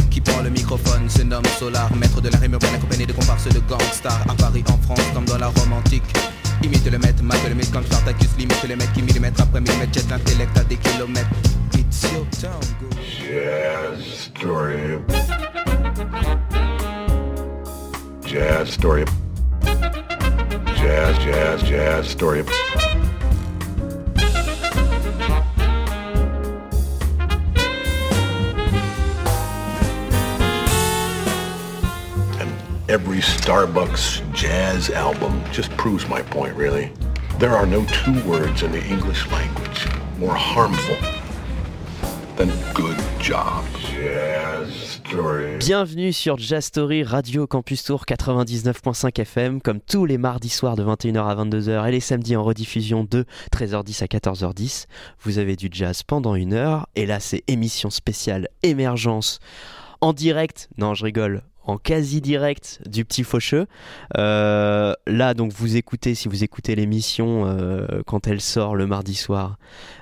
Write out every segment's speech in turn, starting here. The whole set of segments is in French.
prend le microphone se nomme Solar, maître de la rime urbaine accompagné de comparses de gangsters à Paris, en France, comme dans la Rome antique. Imite le maître, mate le mythe comme Spartacus, limite le maître qui millimètre après millimètre jette l'intellect à des kilomètres. It's your town, go. Jazz, story. Jazz, story. Jazz, jazz, jazz, story every Starbucks jazz album just proves my point, really. There are no two words in the English language more harmful than good job. Bienvenue sur Jazz Story Radio Campus Tour 99.5 FM, comme tous les mardis soirs de 21h à 22h et les samedis en rediffusion de 13h10 à 14h10. Vous avez du jazz pendant une heure, et là c'est émission spéciale Émergence en direct. Non, je rigole. En quasi direct du petit faucheux. Euh, là, donc, vous écoutez, si vous écoutez l'émission euh, quand elle sort le mardi soir,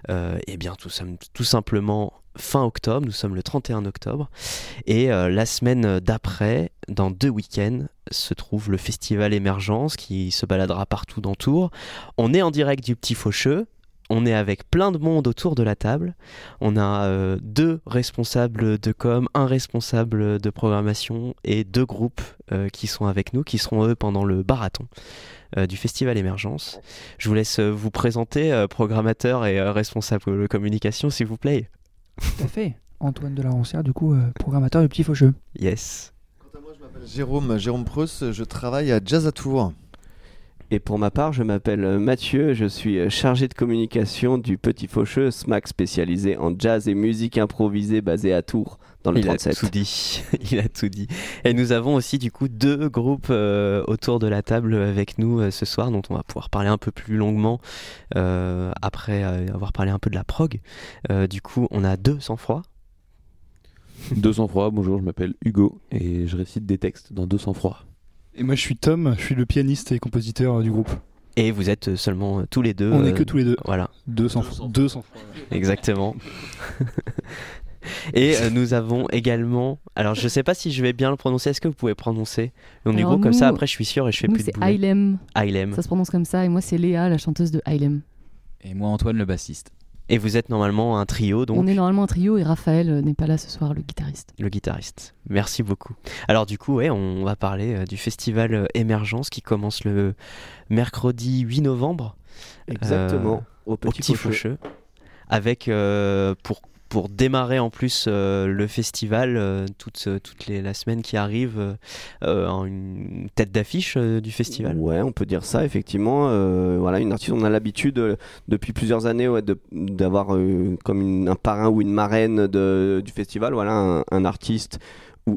euh, eh bien, tout, sim- tout simplement fin octobre. Nous sommes le 31 octobre. Et la semaine d'après, dans deux week-ends, se trouve le festival Émergence qui se baladera partout dans Tours. On est en direct du Petit Faucheux. On est avec plein de monde autour de la table. On a euh, deux responsables de com, un responsable de programmation et deux groupes euh, qui sont avec nous, qui seront eux pendant le marathon euh, du festival Émergence. Je vous laisse euh, vous présenter, euh, programmateur et euh, responsable de communication, s'il vous plaît. Tout à fait. Antoine de la Roncière, du coup, euh, programmateur du Petit Faucheux. Yes. Quant à moi, je m'appelle Jérôme, Jérôme Preuss, je travaille à Jazz à Tours. Et pour ma part, je m'appelle euh, Mathieu, je suis euh, chargé de communication du Petit Faucheux, SMAC spécialisé en jazz et musique improvisée basé à Tours, dans le Il a 37. tout dit. Il a tout dit. Et nous avons aussi du coup deux groupes euh, autour de la table avec nous euh, ce soir, dont on va pouvoir parler un peu plus longuement euh, après euh, avoir parlé un peu de la prog. Euh, du coup, on a deux sans froid. 200 froid, bonjour, je m'appelle Hugo et je récite des textes dans 200 froid. Et moi je suis Tom, je suis le pianiste et compositeur euh, du groupe. Et vous êtes euh, seulement euh, tous les deux. On est euh, que tous les deux. Voilà, 200 fois. 200 fois. exactement. Et euh, nous avons également. Alors, je sais pas si je vais bien le prononcer. Est-ce que vous pouvez prononcer le nom du groupe? Comme ça Après, je suis sûr et je fais Nous, plus de c'est. Ailem. Ailem. Ça se prononce comme ça. Et moi, c'est Léa, la chanteuse de Ailem. Et moi, Antoine, le bassiste. Et vous êtes normalement un trio, donc On est normalement un trio et Raphaël euh, n'est pas là ce soir, le guitariste. le guitariste. Merci beaucoup. Alors du coup, ouais, on va parler euh, du festival euh, Émergence qui commence le mercredi 8 novembre Exactement, au au Petit, Petit Faucheux. Faucheux, avec euh, pour pour démarrer en plus euh, le festival euh, toute, euh, toute la semaine qui arrive euh, euh, en une tête d'affiche du festival. Ouais, on peut dire ça, effectivement. Voilà, une artiste, on a l'habitude depuis plusieurs années ouais, d'avoir comme une- un parrain ou une marraine de, du festival. Voilà, un, un artiste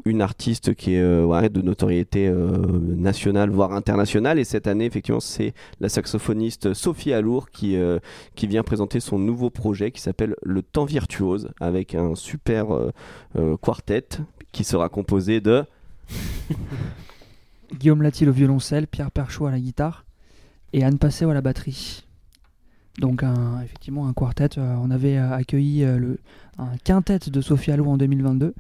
une artiste qui est euh, de notoriété euh, nationale, voire internationale. Et cette année, effectivement, c'est la saxophoniste Sophie Alour qui, euh, qui vient présenter son nouveau projet qui s'appelle Le Temps Virtuose, avec un super quartet qui sera composé de... Guillaume Latil au violoncelle, Pierre Perchaud à la guitare et Anne Passé à la batterie. Donc, effectivement, un quartet. On avait accueilli le, un quintet de Sophie Allou en 2022.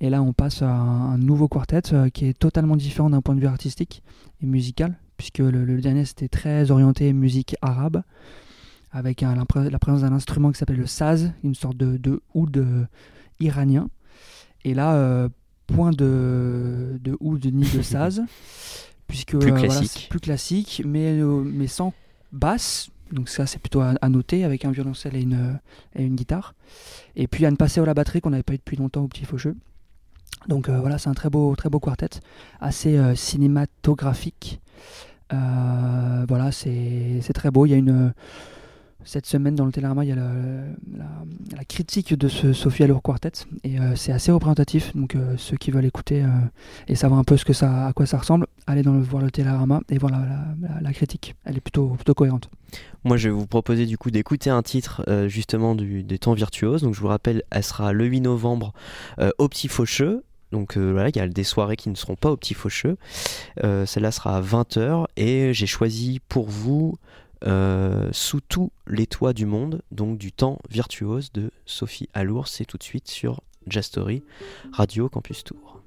Et là, on passe à un, nouveau quartet euh, qui est totalement différent d'un point de vue artistique et musical, puisque le, le dernier, c'était très orienté musique arabe, avec un- la présence d'un instrument qui s'appelle le saz, une sorte de, de oud euh, iranien. Et là, euh, point de, de oud ni de saz, puisque Plus voilà, classique. plus classique, mais, euh, mais sans basse. Donc ça, c'est plutôt à, à noter, avec un violoncelle et une, et une guitare. Et puis Anne Passé à la batterie, qu'on n'avait pas eu depuis longtemps au Petit Faucheux. Donc euh, voilà, c'est un très beau, très beau quartet, assez euh, cinématographique. Euh, voilà, c'est c'est très beau. Il y a une, Cette semaine dans le Télérama, il y a la, critique de ce Sophie Allure Quartet et euh, c'est assez représentatif. Donc euh, ceux qui veulent écouter euh, et savoir un peu à quoi ça ressemble, allez dans voir le Télérama et voir la, critique. Elle est plutôt, cohérente. Moi, je vais vous proposer du coup d'écouter un titre justement du, des temps virtuoses. Donc, je vous rappelle, elle sera le 8 novembre au Petit Faucheux. Donc voilà, il y a des soirées qui ne seront pas au Petit Faucheux. Euh, Celle-là sera à 20h et j'ai choisi pour vous euh, Sous tous les toits du monde, donc du temps virtuose de Sophie Alour. C'est tout de suite sur Jastory, Radio Campus Tour.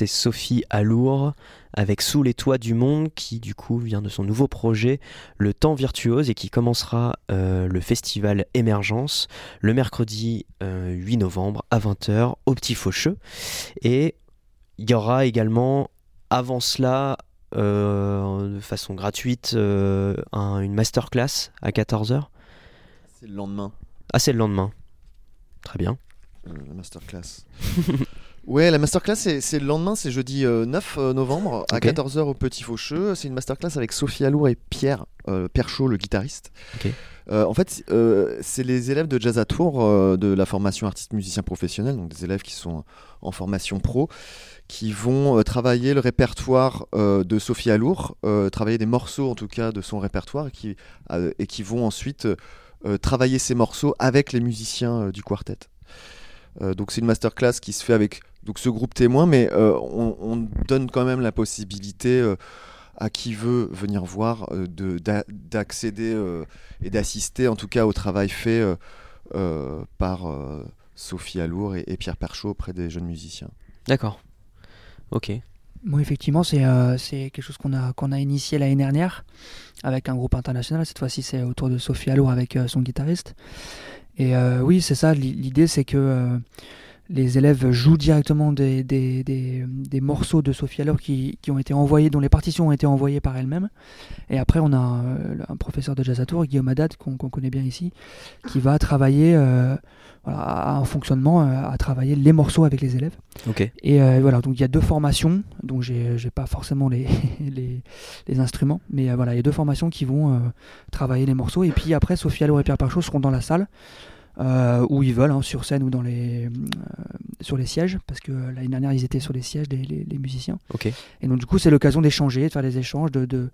C'était Sophie Alour avec Sous les toits du monde qui du coup vient de son nouveau projet Le Temps Virtuose et qui commencera euh, le festival Émergence le mercredi euh, 8 novembre à 20h au Petit Faucheux. Et il y aura également avant cela euh, de façon gratuite euh, un- une masterclass à 14h. C'est le lendemain, Ah, c'est le lendemain. Très bien. euh, la masterclass. ouais, la masterclass, c'est le lendemain, c'est jeudi euh, 9 novembre à Ok. 14h au Petit Faucheux. C'est une masterclass avec Sophie Alour et Pierre euh, Perchaud, le guitariste. Euh, en fait, euh, c'est les élèves de Jazz à Tours euh, de la formation artiste musicien professionnel, donc des élèves qui sont en formation pro, qui vont euh, travailler le répertoire euh, de Sophie Alour, euh, travailler des morceaux en tout cas de son répertoire, et qui, euh, et qui vont ensuite euh, travailler ces morceaux avec les musiciens euh, du quartet. Euh, donc c'est une masterclass qui se fait avec donc ce groupe témoin, mais euh, on, on donne quand même la possibilité euh, à qui veut venir voir euh, de- d'a- d'accéder euh, et d'assister en tout cas au travail fait euh, euh, par euh, Sophie Alour et, et Pierre Perchaud auprès des jeunes musiciens. D'accord. Ok. Bon, effectivement, c'est euh, c'est quelque chose qu'on a, qu'on a initié l'année dernière avec un groupe international. Cette fois-ci, c'est autour de Sophie Allour avec euh, son guitariste. Et euh, oui, c'est ça. l'i- L'idée, c'est que euh, les élèves jouent directement des, des, des- des morceaux de Sophie Allour qui, qui ont été envoyés, dont les partitions ont été envoyées par elle-même. Et après, on a euh, un professeur de jazz à Tours, Guillaume Haddad, qu'on connaît bien ici, qui va travailler euh, voilà, à un fonctionnement, à travailler les morceaux avec les élèves. Ok. Et euh, voilà, donc il y a deux formations, donc j'ai pas forcément les, les, les instruments, mais euh, voilà, il y a deux formations qui vont travailler les morceaux. Et puis après, Sophie Allo et Pierre Parchot seront dans la salle, euh, où ils veulent, hein, sur scène ou dans les, euh, sur les sièges, parce que euh, l'année dernière, ils étaient sur les sièges, les, les- les musiciens. Ok. Et donc du coup, c'est l'occasion d'échanger, de faire des échanges, de, de,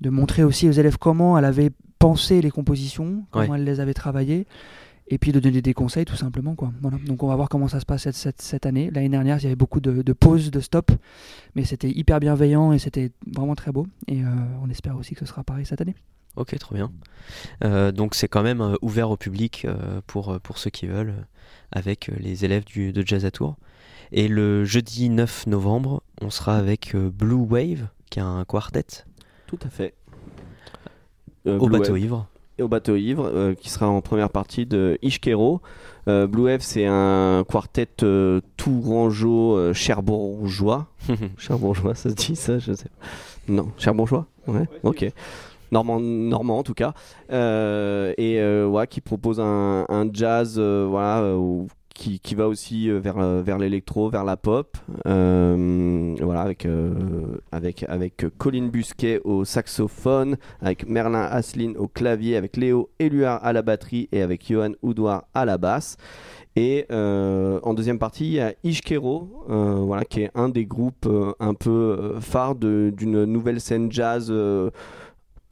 de montrer aussi aux élèves comment elle avait pensé les compositions, comment Ouais. elle les avait travaillées, et puis de donner des conseils tout simplement. Quoi. Voilà. Donc on va voir comment ça se passe cette, cette, cette année. L'année dernière, il y avait beaucoup de, de pauses, de stops, mais c'était hyper bienveillant et c'était vraiment très beau. Et euh, on espère aussi que ce sera pareil cette année. Ok, trop bien. Euh, donc c'est quand même euh, ouvert au public euh, pour, pour ceux qui veulent, avec euh, les élèves du, de Jazz à Tours. Et le jeudi 9 novembre, on sera avec euh, Blue Wave, qui est un quartet. Tout à fait. Euh, Au Blue bateau Wave. ivre. Et au bateau ivre, euh, qui sera en première partie de Ishkero. Euh, Blue Wave, c'est un quartet euh, tourangeau euh, cherbourgeois. cherbourgeois, ça se dit ça Je sais pas. Non, cherbourgeois Ouais, ok. Normand, normand en tout cas. Euh, et euh, ouais, qui propose un, un jazz euh, voilà, qui, qui va aussi vers, vers l'électro, vers la pop. Voilà, avec, avec, avec Colin Busquet au saxophone, avec Merlin Asselin au clavier, avec Léo Éluard à la batterie et avec Johan Oudoir à la basse. Et en deuxième partie, il y a Ishkero, voilà, qui est un des groupes un peu phares d'une nouvelle scène jazz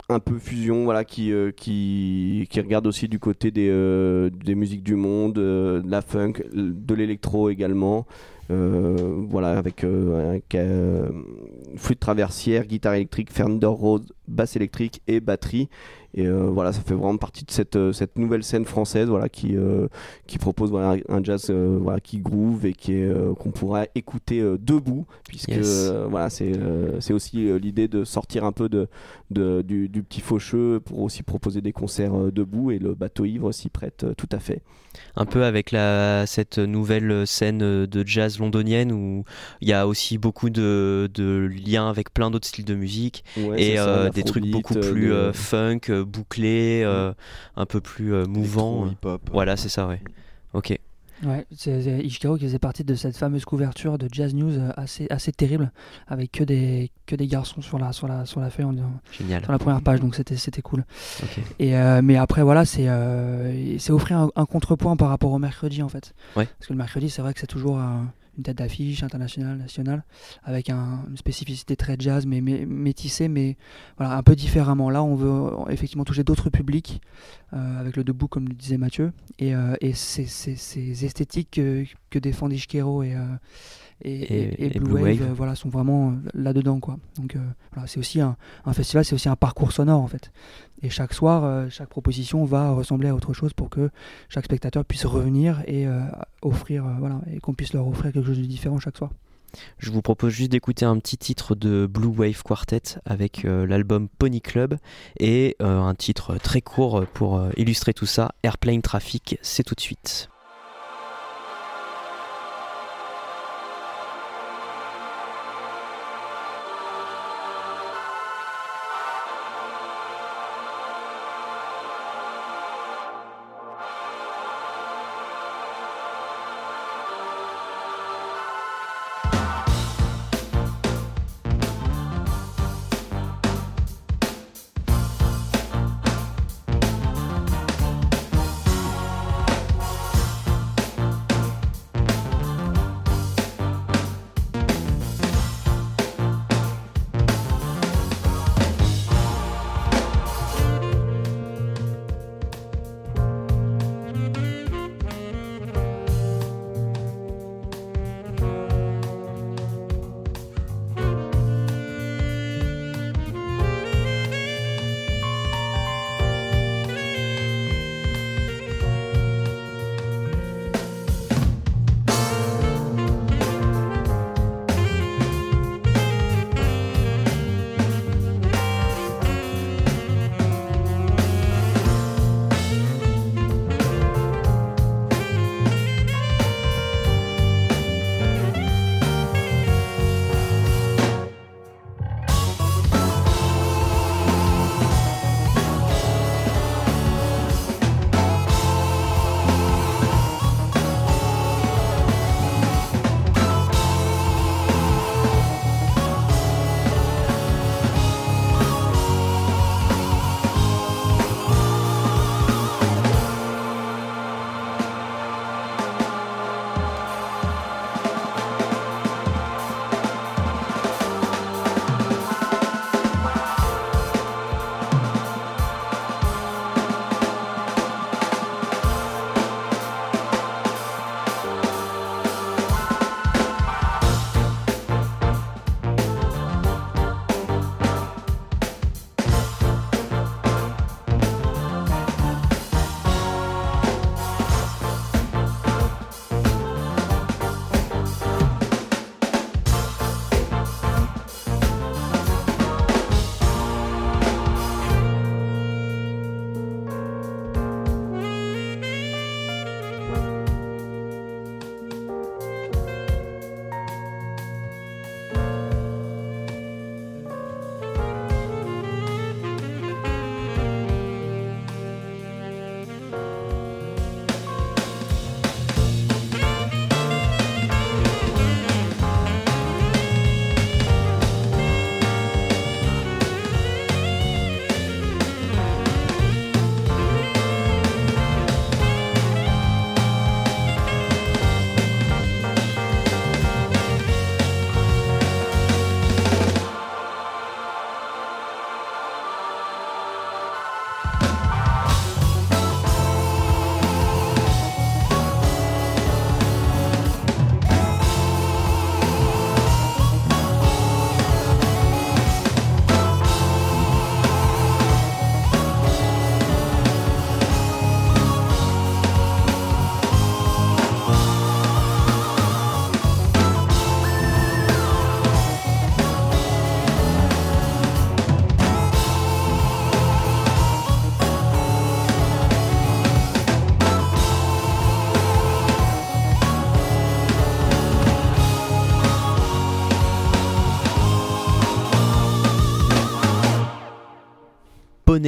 un peu fusion, voilà, qui, euh, qui, regarde aussi du côté des, euh, musiques du monde, euh, de la funk, de l'électro également. Voilà, avec, avec, flûte traversière, guitare électrique, Fender Rhodes, basse électrique et batterie. Et euh, voilà, ça fait vraiment partie de cette, euh, cette nouvelle scène française voilà, qui, euh, qui propose voilà, un jazz voilà, qui groove et qui est, qu'on pourra écouter debout, puisque Yes. voilà, c'est, c'est aussi l'idée de sortir un peu de, de- du, du petit faucheux pour aussi proposer des concerts debout et le bateau ivre s'y prête tout à fait. Un peu avec la, cette nouvelle scène de jazz londonienne où il y a aussi beaucoup de, de liens avec plein d'autres styles de musique Ouais, et ça, euh, des trucs beaucoup plus de- funk, euh, bouclés, euh, un peu plus euh, mouvants. hip-hop. Voilà, c'est ça, ouais. Ok. Ouais, c'est Ishikaro qui faisait partie de cette fameuse couverture de Jazz News euh, assez, assez terrible, avec que des, que des garçons sur la, sur la, sur la feuille, en- Génial. sur la première page, donc c'était c'était cool. Ok. Et, euh, mais après, voilà, c'est euh, c'est offrir un, un contrepoint par rapport au mercredi, en fait. Ouais. Parce que le mercredi, c'est vrai que c'est toujours euh, une tête d'affiche internationale, nationale, avec un- une spécificité très jazz, mais, métissée, mais voilà, un peu différemment. Là, on veut effectivement toucher d'autres publics, euh, avec le debout, comme le disait Mathieu, et, euh, et ces, ces- ces esthétiques que, que défendent Ishkero et, euh, et, Et- Blue, Blue Wave, Wave. euh, voilà, sont vraiment euh, là-dedans. quoi. Donc euh, voilà, c'est aussi un, un festival, c'est aussi un parcours sonore, en fait. Et chaque soir, chaque proposition va ressembler à autre chose pour que chaque spectateur puisse revenir et offrir, voilà, et qu'on puisse leur offrir quelque chose de différent chaque soir. Je vous propose juste d'écouter un petit titre de Blue Wave Quartet avec euh, l'album Pony Club et euh, un titre très court pour euh, illustrer tout ça, Airplane Traffic, c'est tout de suite.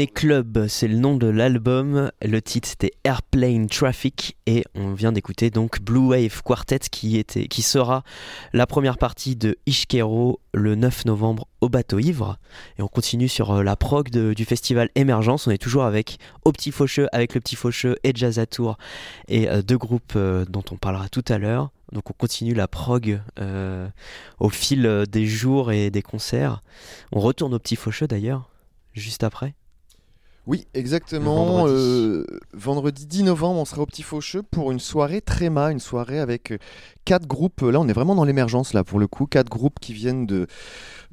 Club, c'est le nom de l'album. Le titre c'était Airplane Traffic et on vient d'écouter donc Blue Wave Quartet qui, sera la première partie de Ishkero le 9 novembre au bateau ivre. Et on continue sur euh, la prog du festival Émergence. On est toujours avec Au Petit Faucheux, avec le Petit Faucheux et Jazz à et euh, deux groupes euh, dont on parlera tout à l'heure. Donc on continue la prog au fil des jours et des concerts. On retourne au Petit Faucheux d'ailleurs, juste après. Oui, exactement. vendredi. Euh, vendredi 10 novembre, on sera au Petit Faucheux pour une soirée Tréma, une soirée avec euh, quatre groupes. Là, on est vraiment dans l'émergence, là, pour le coup. Quatre groupes qui viennent de,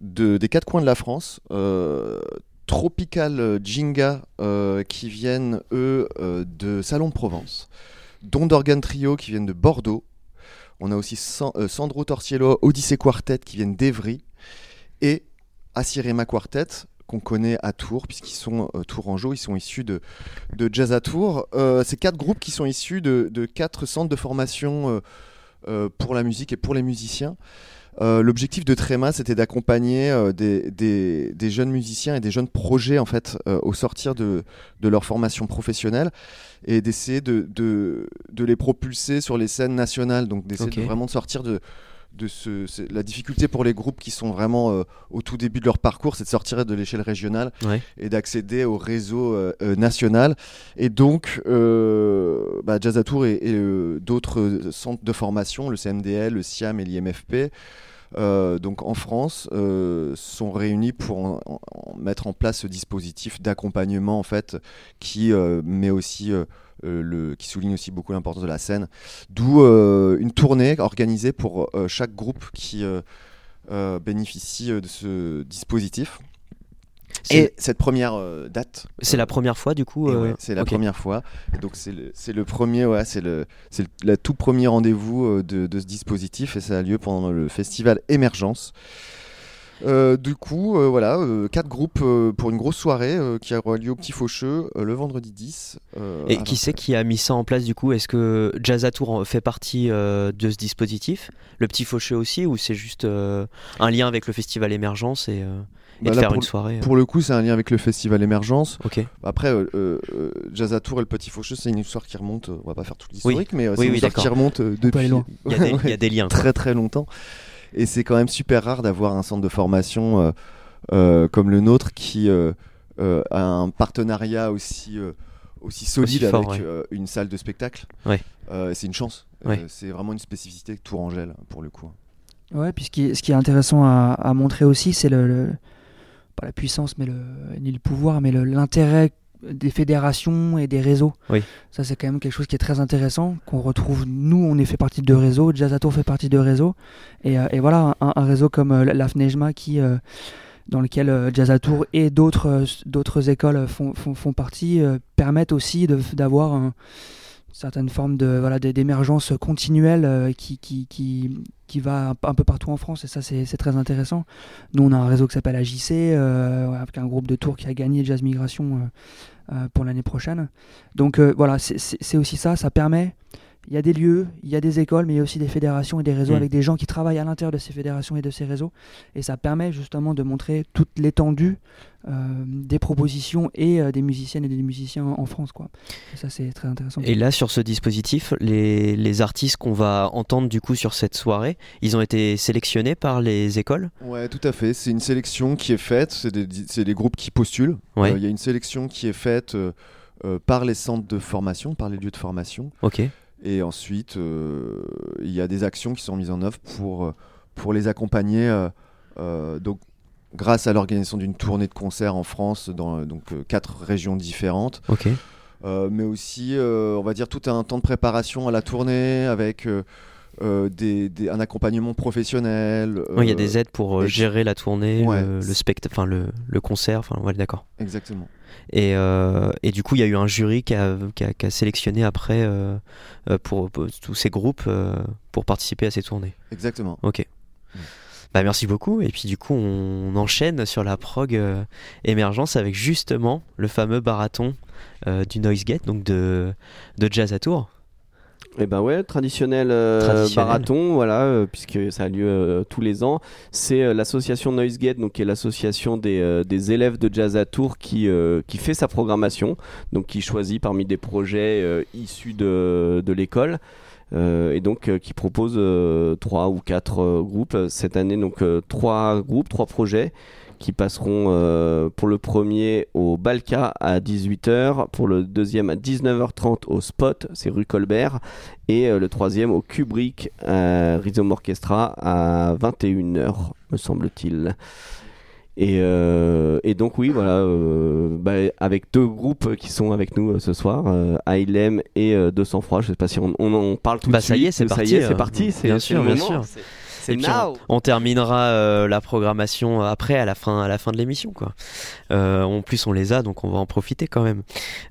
de- des quatre coins de la France. Euh, Tropical Jinga, euh, qui viennent, eux, euh, de Salon de Provence. Don d'Organ Trio, qui viennent de Bordeaux. On a aussi San- euh, Sandro Torciello, Odyssey Quartet, qui viennent d'Evry. Et Asirema Quartet, qu'on connaît à Tours, puisqu'ils sont euh, tourangeaux, ils sont issus de, de Jazz à Tours. Euh, c'est quatre groupes qui sont issus de, de quatre centres de formation euh, euh, pour la musique et pour les musiciens. Euh, L'objectif de Tréma, c'était d'accompagner des, des- des jeunes musiciens et des jeunes projets en fait au sortir de, de leur formation professionnelle et d'essayer de, les propulser sur les scènes nationales. Donc d'essayer Ok. de vraiment de sortir de, de ce, la difficulté pour les groupes qui sont vraiment euh, au tout début de leur parcours, c'est de sortir de l'échelle régionale Ouais. et d'accéder au réseau euh, euh, national. Et donc, euh, bah, Jazz à Tours et, et, d'autres centres de formation, le CMDL, le SIAM et l'IMFP, euh, donc en France, euh, sont réunis pour en- en- en mettre en place ce dispositif d'accompagnement en fait, qui euh, met aussi le, qui souligne aussi beaucoup l'importance de la scène. D'où euh, une tournée organisée pour euh, chaque groupe qui euh, euh, bénéficie euh, de ce dispositif. Et cette première euh, date. C'est la première fois du coup euh, ouais, c'est la première fois. Et donc c'est le, le premier, ouais, c'est le, c'est le, le tout premier rendez-vous euh, de, de ce dispositif et ça a lieu pendant le festival Émergence. Euh, du coup, euh, voilà, euh, quatre groupes euh, pour une grosse soirée euh, qui aura lieu au Petit Faucheux euh, le vendredi 10. euh, Et qui 20. c'est qui a mis ça en place du coup? Est-ce que Jazz à Tour fait partie euh, de ce dispositif? Le Petit Faucheux aussi Ou c'est juste euh, un lien avec le festival Émergence et, euh, et Bah de là, faire pour une soirée Pour le coup, c'est un lien avec le festival Émergence. Ok. Après, euh, euh, euh, Jazz à Tour et le Petit Faucheux, c'est une histoire qui remonte. on va pas faire tout l'historique, mais euh, Oui, c'est une oui, histoire qui remonte depuis. Il y a des- il y a des liens. Très très longtemps. Et c'est quand même super rare d'avoir un centre de formation euh, euh, comme le nôtre qui euh, euh, a un partenariat aussi euh, aussi solide Aussi fort, avec ouais. euh, une salle de spectacle. Ouais. Euh, c'est une chance. Euh, Ouais. c'est vraiment une spécificité Tourangelle pour le coup. Ouais, puis ce qui est, ce qui est intéressant à, à montrer aussi, c'est le, le- pas la puissance, mais le, ni le pouvoir, mais l'intérêt des fédérations et des réseaux. Oui. Ça, c'est quand même quelque chose qui est très intéressant, qu'on retrouve, nous, on est fait partie de réseaux, Jazz à Tour fait partie de réseaux, et, euh, et voilà, un, un réseau comme euh, l'AFNEJMA qui... euh, dans lequel euh, Jazz à Tour et d'autres d'autres écoles font, font, font partie, permettent aussi de- d'avoir un- certaine forme de voilà d'émergence continuelle euh, qui, qui, qui, qui va un, peu partout en France et ça c'est très intéressant. Nous on a un réseau qui s'appelle AJC euh, avec un groupe de Tours qui a gagné Jazz Migration euh, pour l'année prochaine. Donc voilà c'est aussi ça, ça permet il y a des lieux, il y a des écoles, mais il y a aussi des fédérations et des réseaux Mm. avec des gens qui travaillent à l'intérieur de ces fédérations et de ces réseaux. Et ça permet justement de montrer toute l'étendue euh, des propositions et euh, des musiciennes et des musiciens en France. Quoi. Et ça, c'est très intéressant. Et là, sur ce dispositif, les, les artistes qu'on va entendre du coup sur cette soirée, ils ont été sélectionnés par les écoles? Ouais, tout à fait. C'est une sélection qui est faite. C'est des, c'est des groupes qui postulent. Ouais. Euh, Il y a une sélection qui est faite euh, euh, par les centres de formation, par les lieux de formation. Ok. Et ensuite, euh, il y a des actions qui sont mises en œuvre pour, euh, pour les accompagner. euh, donc, grâce à l'organisation d'une tournée de concerts en France dans donc, euh, quatre régions différentes. Ok. Euh, mais aussi, euh, on va dire, tout un temps de préparation à la tournée avec des, des- un accompagnement professionnel. Ouais, Il y a des aides pour et- gérer la tournée, Ouais, le, le spectacle, enfin le, le concert, enfin ouais, d'accord. Exactement. Et, euh, et du coup, il y a eu un jury qui a, qui a- qui a sélectionné après euh, euh, pour, pour tous ces groupes euh, pour participer à ces tournées. Exactement. Ok. Bah, merci beaucoup. Et puis du coup, on enchaîne sur la prog émergence avec justement le fameux barathon euh, du Noise Gate, donc de, de Jazz à Tours. Eh ben ouais, traditionnel, euh, Traditionnel. marathon, voilà, euh, puisque ça a lieu euh, tous les ans. C'est euh, l'association NoiseGate, donc qui est l'association des, euh, des élèves de jazz à Tours qui, euh, qui fait sa programmation, donc qui choisit parmi des projets euh, issus de, de l'école. euh, et donc qui propose euh, trois ou quatre groupes cette année donc euh, trois groupes trois projets qui passeront euh, pour le premier au Balka à 18h, pour le deuxième à 19h30 au Spot, c'est rue Colbert, et euh, le troisième au Kubrick Rhizome Orchestra à 21h, me semble-t-il. Et, euh, et donc oui, voilà, euh, bah, avec deux groupes qui sont avec nous euh, ce soir, euh, Ailem et euh, 200 froid. Je sais pas si on, on en parle tout Bah de ça suite. y est, c'est Ça parti. y est, c'est parti. C'est Bien c'est sûr, le bien sûr. Et puis on, on terminera euh, la programmation après, à la fin, à la fin de l'émission, quoi. Euh, en plus, on les a, donc on va en profiter quand même.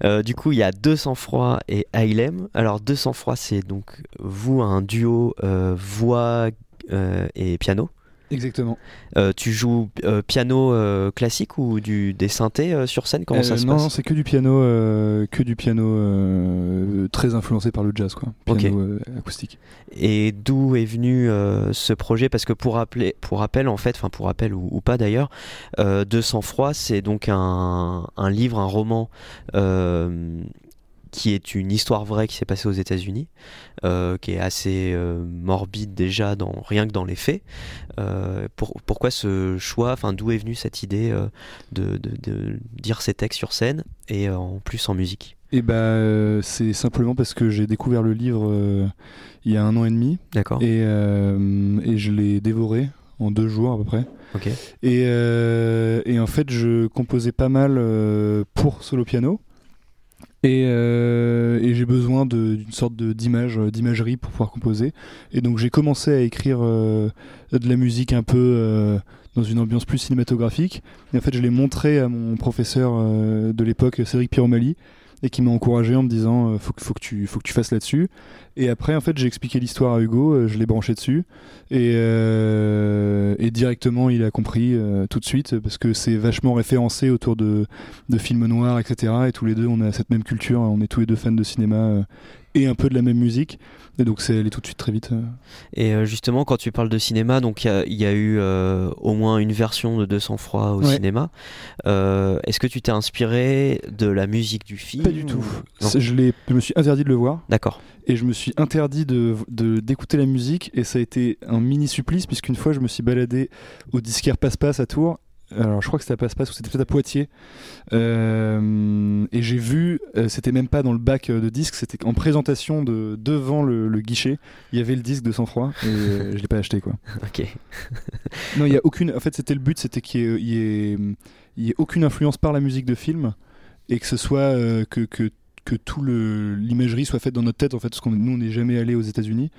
Euh, du coup, il y a 200 froid et Ailem. Alors 200 froid, c'est donc vous un duo euh, voix euh, et piano. Exactement. Euh, tu joues euh, piano euh, classique ou du des synthés sur scène Comment ça se non, passe non, c'est que du piano, que du piano très influencé par le jazz, quoi. Piano acoustique. Et d'où est venu ce projet? Parce que pour, rappeler, pour rappel, en fait, enfin pour rappel ou, ou pas d'ailleurs, De sang-froid, c'est donc un, un livre, un roman qui est une histoire vraie qui s'est passée aux États-Unis, euh, qui est assez euh, morbide déjà, dans, rien que dans les faits. Euh, pour- pourquoi ce choix Enfin, d'où est venue cette idée de, de- de dire ces textes sur scène et en plus en musique? Et bah, euh, c'est simplement parce que j'ai découvert le livre il y a un an et demi. D'accord. Et, et je l'ai dévoré en deux jours à peu près. Ok. Et, et en fait, je composais pas mal pour solo piano. Et, euh, et j'ai besoin d'une sorte d'image, euh, d'imagerie pour pouvoir composer. Et donc j'ai commencé à écrire euh, de la musique un peu euh, dans une ambiance plus cinématographique. Et en fait, je l'ai montré à mon professeur de l'époque, Cédric Piromali, et qui m'a encouragé en me disant faut, faut que tu fasses là-dessus. Et après, en fait, j'ai expliqué l'histoire à Hugo, euh, je l'ai branché dessus. Et, euh, et directement, il a compris euh, tout de suite, parce que c'est vachement référencé autour de, de films noirs, etc. Et tous les deux, on a cette même culture, on est tous les deux fans de cinéma euh, et un peu de la même musique. Et donc, c'est allé tout de suite très vite. Et justement, quand tu parles de cinéma, donc il y a- il y, a eu euh, au moins une version de 200 froid au Ouais. cinéma. Euh, Est-ce que tu t'es inspiré de la musique du film Pas du tout. Je me suis interdit de le voir. D'accord. Et je me suis interdit de d'écouter la musique. Et ça a été un mini supplice, puisqu'une fois, je me suis baladé au disquaire Passe-Passe à Tours. Alors, je crois que c'était à Passe-Passe ou c'était peut-être à Poitiers. Euh, et j'ai vu, euh, c'était même pas dans le bac euh, de disque, c'était en présentation de, devant le, le guichet. Il y avait le disque de sang-froid et je l'ai pas acheté, quoi. Ok. Non, il y a aucune. En fait, c'était le but, c'était qu'il y ait aucune influence par la musique de film et que ce soit euh, que, que que tout le l'imagerie soit faite dans notre tête en fait parce qu'on nous on n'est jamais allé aux États-Unis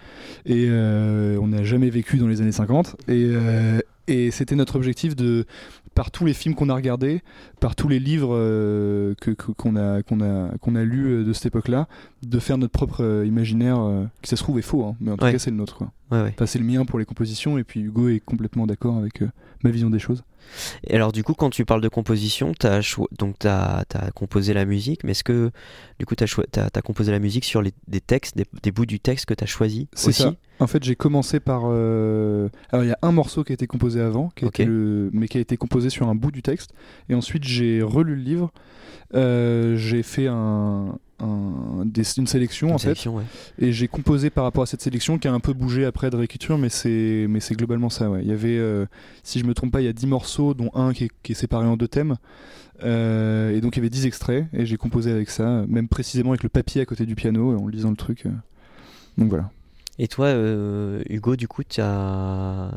et euh, on n'a jamais vécu dans les années 50 et euh, et c'était notre objectif de par tous les films qu'on a regardés par tous les livres euh, que qu'on a qu'on a qu'on a lus de cette époque-là de faire notre propre imaginaire qui ça se trouve est faux hein, mais en tout Ouais. cas c'est le nôtre quoi. Ouais, ouais. Enfin, c'est le mien pour les compositions et puis Hugo est complètement d'accord avec ma vision des choses. Et alors, du coup, quand tu parles de composition, donc tu as, composé la musique, mais est-ce que du coup tu as, composé la musique sur les, des textes, des, des bouts du texte que tu as choisi C'est aussi? ça. En fait, j'ai commencé par. euh, Alors, il y a un morceau qui a été composé avant, qui a Ok. été le- mais qui a été composé sur un bout du texte. Et ensuite, j'ai relu le livre. Euh, j'ai fait un, un- des- une sélection Une en sélection, fait, ouais. et j'ai composé par rapport à cette sélection qui a un peu bougé après de réécriture, mais c'est mais c'est globalement ça. Ouais. Il y avait, euh, si je me trompe pas, il y a 10 morceaux, dont un qui est, qui est séparé en deux thèmes. Euh, et donc il y avait 10 extraits, et j'ai composé avec ça, même précisément avec le papier à côté du piano, en lisant le truc. euh. Donc voilà. Et toi, euh, Hugo, du coup, tu as.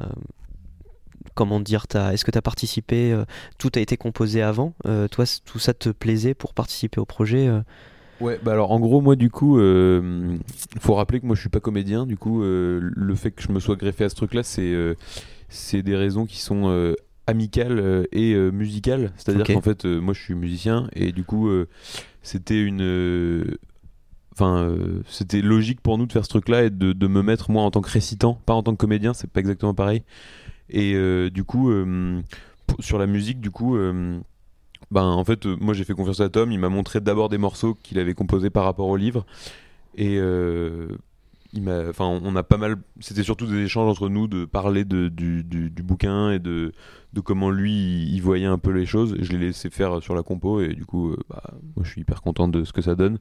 Comment dire Est-ce que tu as participé euh, Tout a été composé avant euh, Toi, tout ça te plaisait pour participer au projet Ouais, bah alors en gros, moi du coup, il faut rappeler que moi je suis pas comédien, du coup, euh, le fait que je me sois greffé à ce truc-là, c'est euh, c'est des raisons qui sont euh, amicales euh, et euh, musicales. C'est-à-dire qu'en fait, euh, moi je suis musicien et du coup, euh, c'était une. euh, Enfin, euh, c'était logique pour nous de faire ce truc-là et de, de me mettre moi en tant que récitant, pas en tant que comédien, c'est pas exactement pareil. Et euh, du coup, euh, sur la musique, du coup, euh, ben en fait, euh, moi j'ai fait confiance à Tom. Il m'a montré d'abord des morceaux qu'il avait composés par rapport au livre, et euh, enfin, on a pas mal. C'était surtout des échanges entre nous de parler du, bouquin et de, comment lui il, voyait un peu les choses. Je l'ai laissé faire sur la compo et du coup, euh, bah, moi je suis hyper content de ce que ça donne.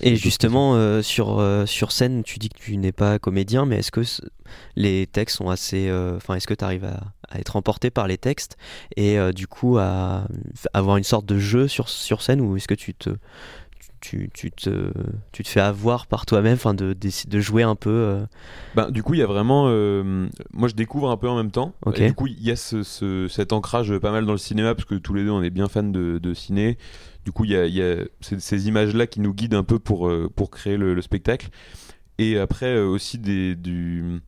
Et justement, euh, sur, euh, sur scène, tu dis que tu n'es pas comédien, mais est-ce que les textes sont assez. Enfin, est-ce que tu arrives à, à être emporté par les textes et du coup à f- avoir une sorte de jeu sur, sur scène ou est-ce que tu te. Tu, tu te, tu te fais avoir par toi-même, de, d'essa- de jouer un peu. euh, Ben, du coup, il y a vraiment. euh, moi, je découvre un peu en même temps. Et du coup, il y a ce, ce- cet ancrage pas mal dans le cinéma, parce que tous les deux, on est bien fans de, de ciné. Du coup, il y a, y a ces, ces images-là qui nous guident un peu pour, euh, pour créer le, le spectacle. Et après, aussi des, du,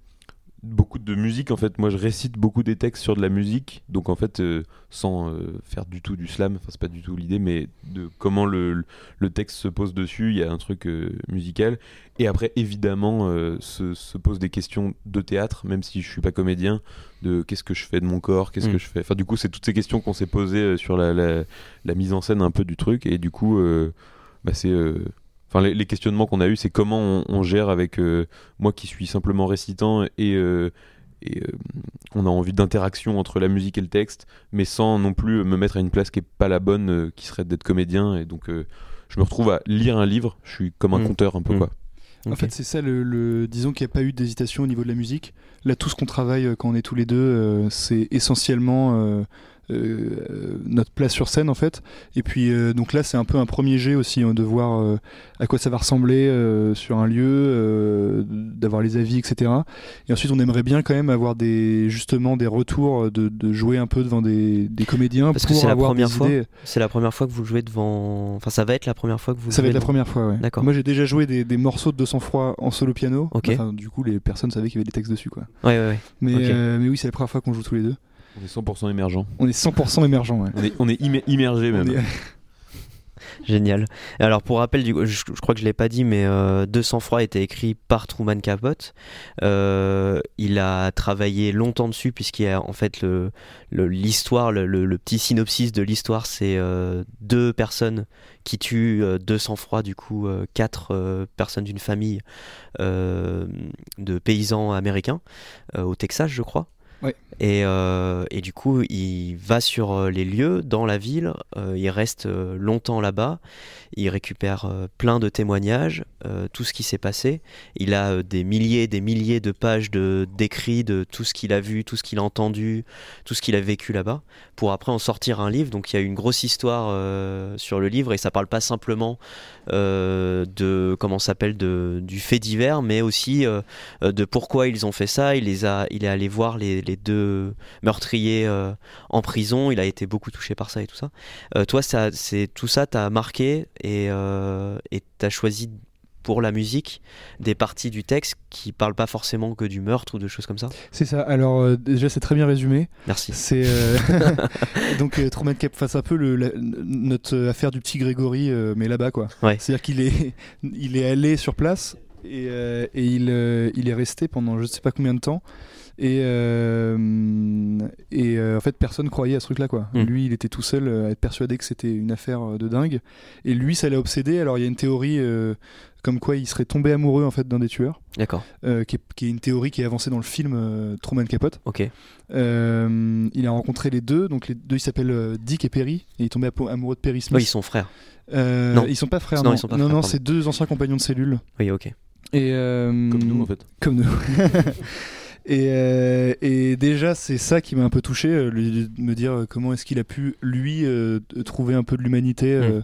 beaucoup de musique. En fait, moi, je récite beaucoup des textes sur de la musique. Donc, en fait, euh, sans euh, faire du tout du slam, enfin, c'est pas du tout l'idée, mais de comment le, le texte se pose dessus. Il y a un truc euh, musical. Et après, évidemment, se, se posent des questions de théâtre, même si je suis pas comédien, de qu'est-ce que je fais de mon corps, qu'est-ce Mm. que je fais. Enfin, du coup, c'est toutes ces questions qu'on s'est posées sur la, la, la mise en scène un peu du truc. Et du coup, bah, c'est. Enfin, les, les questionnements qu'on a eu, c'est comment on, on gère avec euh, moi qui suis simplement récitant et, euh, et euh, on a envie d'interaction entre la musique et le texte, mais sans non plus me mettre à une place qui est pas la bonne, euh, qui serait d'être comédien. Et donc, euh, je me retrouve à lire un livre. Je suis comme un Mm. conteur un peu Mm. quoi. En fait, c'est ça, le, le- disons qu'il n'y a pas eu d'hésitation au niveau de la musique. Là, tout ce qu'on travaille euh, quand on est tous les deux, euh, c'est essentiellement euh, notre place sur scène, en fait. Et puis, euh, donc là, c'est un peu un premier jet aussi, hein, de voir euh, à quoi ça va ressembler euh, sur un lieu, euh, d'avoir les avis, etc. Et ensuite, on aimerait bien quand même avoir des, justement des retours, de, de jouer un peu devant des, des comédiens Parce que c'est la première fois. C'est la première fois que vous jouez devant. Enfin, ça va être la première fois que vous Ça va être la première fois, ouais. D'accord. Moi, j'ai déjà joué des, des morceaux de 200 froid en solo piano. Ok. Enfin, du coup, les personnes savaient qu'il y avait des textes dessus, quoi. Ouais, ouais, ouais. Mais, euh, mais oui, c'est la première fois qu'on joue tous les deux. On est 100% émergent. On est 100% émergent, ouais. On est, on est immergé même. On est- Génial. Alors pour rappel, du coup, je, je crois que je l'ai pas dit, mais euh, 200 froid a été écrit par Truman Capote. Euh, il a travaillé longtemps dessus puisqu'il y a en fait le l'histoire, le, le- le petit synopsis de l'histoire, c'est euh, deux personnes qui tuent euh, 200 froid, du coup euh, quatre euh, personnes d'une famille euh, de paysans américains euh, au Texas, je crois. Euh, et du coup, il va sur euh, les lieux dans la ville, euh, il reste longtemps là-bas, il récupère plein de témoignages, tout ce qui s'est passé. Il a des milliers et des milliers de pages de d'écrits de tout ce qu'il a vu, tout ce qu'il a entendu, tout ce qu'il a vécu là-bas, pour après en sortir un livre. Donc il y a une grosse histoire sur le livre et ça parle pas simplement de comment s'appelle de du fait divers, mais aussi de pourquoi ils ont fait ça. Il les a, il est allé voir les, les deux meurtriers euh, en prison. Il a été beaucoup touché par ça et tout ça. Euh, toi, ça, c'est tout ça t'a marqué et euh, et t'as choisi pour la musique des parties du texte qui parlent pas forcément que du meurtre ou de choses comme ça? C'est ça. Alors, euh, déjà, c'est très bien résumé. Merci. C'est euh, donc euh, Truman Cap face un peu le, la- notre affaire du petit Grégory, mais là-bas quoi. Ouais. C'est-à-dire qu'il est, il est allé sur place et, et il, il est resté pendant je sais pas combien de temps. Et, euh, et euh, en fait, personne croyait à ce truc-là, quoi. Mm. Lui, il était tout seul euh, à être persuadé que c'était une affaire de dingue. Et lui, ça l'a obsédé. Alors, il y a une théorie euh, comme quoi il serait tombé amoureux en fait d'un des tueurs, D'accord. euh, qui, est, qui est une théorie qui est avancée dans le film euh, Truman Capote. Ok. Euh, il a rencontré les deux, donc les deux ils s'appellent Dick et Perry, et il est tombé amoureux de Perry Smith. Oui, ils sont frères. Euh, Non. ils sont pas frères, Non, non. ils sont pas non, frères, non, c'est deux anciens compagnons de cellule. Oui, ok. Et euh, Comme nous en fait. Comme nous. et, euh, et déjà, c'est ça qui m'a un peu touché, euh, lui- de me dire euh, comment est-ce qu'il a pu, lui, euh, trouver un peu de l'humanité euh,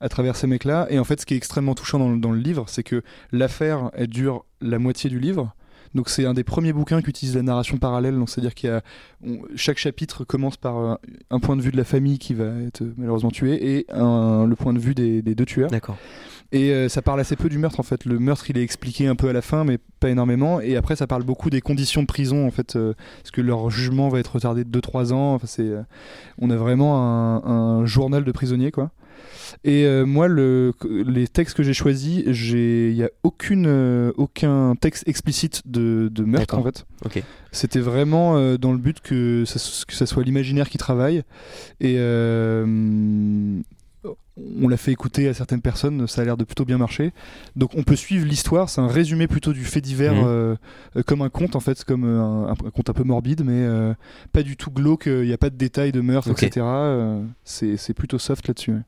à travers ces mecs-là. Et en fait, ce qui est extrêmement touchant dans, le- dans le livre, c'est que l'affaire, elle dure la moitié du livre. Donc c'est un des premiers bouquins qui utilise la narration parallèle, donc c'est-à-dire qu'il y a on- chaque chapitre commence par euh, un point de vue de la famille qui va être euh, malheureusement tuée et un- le point de vue des, des deux tueurs. D'accord. Et euh, ça parle assez peu du meurtre en fait. Le meurtre il est expliqué un peu à la fin, mais pas énormément. Et après ça parle beaucoup des conditions de prison en fait, euh, parce que leur jugement va être retardé de 2-3 ans. Enfin, c'est, euh, on a vraiment un, un journal de prisonniers quoi. Et euh, moi, le, les textes que j'ai choisis, il n'y a aucune, euh, aucun texte explicite de, de meurtre en fait. C'était vraiment euh, dans le but que ça, que ça soit l'imaginaire qui travaille. Et on l'a fait écouter à certaines personnes, ça a l'air de plutôt bien marcher. Donc on peut suivre l'histoire, c'est un résumé plutôt du fait divers, Mhm. euh, comme un conte en fait, comme un, un conte un peu morbide, mais euh, pas du tout glauque, il n'y a pas de détails de meurtre, etc. euh, c'est c'est plutôt soft là-dessus. ouais.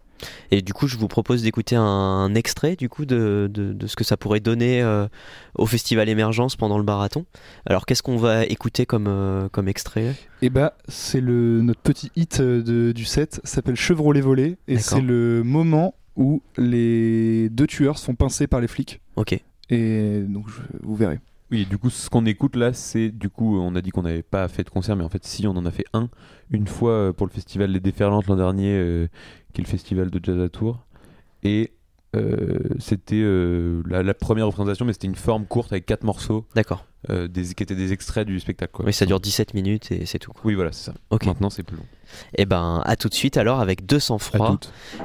Et du coup, je vous propose d'écouter un, extrait du coup de, de- de ce que ça pourrait donner euh, au festival Émergence pendant le marathon. Alors, qu'est-ce qu'on va écouter comme, euh, comme extrait? Et bah, c'est le notre petit hit euh, de- du set, s'appelle Chevrolet volé, et c'est le moment où les deux tueurs se font pincer par les flics. Ok. Et donc je- vous verrez. Oui, du coup, ce qu'on écoute là, c'est du coup, on a dit qu'on n'avait pas fait de concert, mais en fait, si, on en a fait un, une fois euh, pour le festival Les Déferlantes l'an dernier, euh, qui est le festival de jazz à Tours. Et euh, c'était la, la première représentation, mais c'était une forme courte avec quatre morceaux. D'accord. Euh, des, qui étaient des extraits du spectacle. Quoi. Oui, ça dure 17 minutes et c'est tout. quoi. Oui, voilà, c'est ça. Maintenant, c'est plus long. Et ben, à tout de suite alors avec 200 À froid,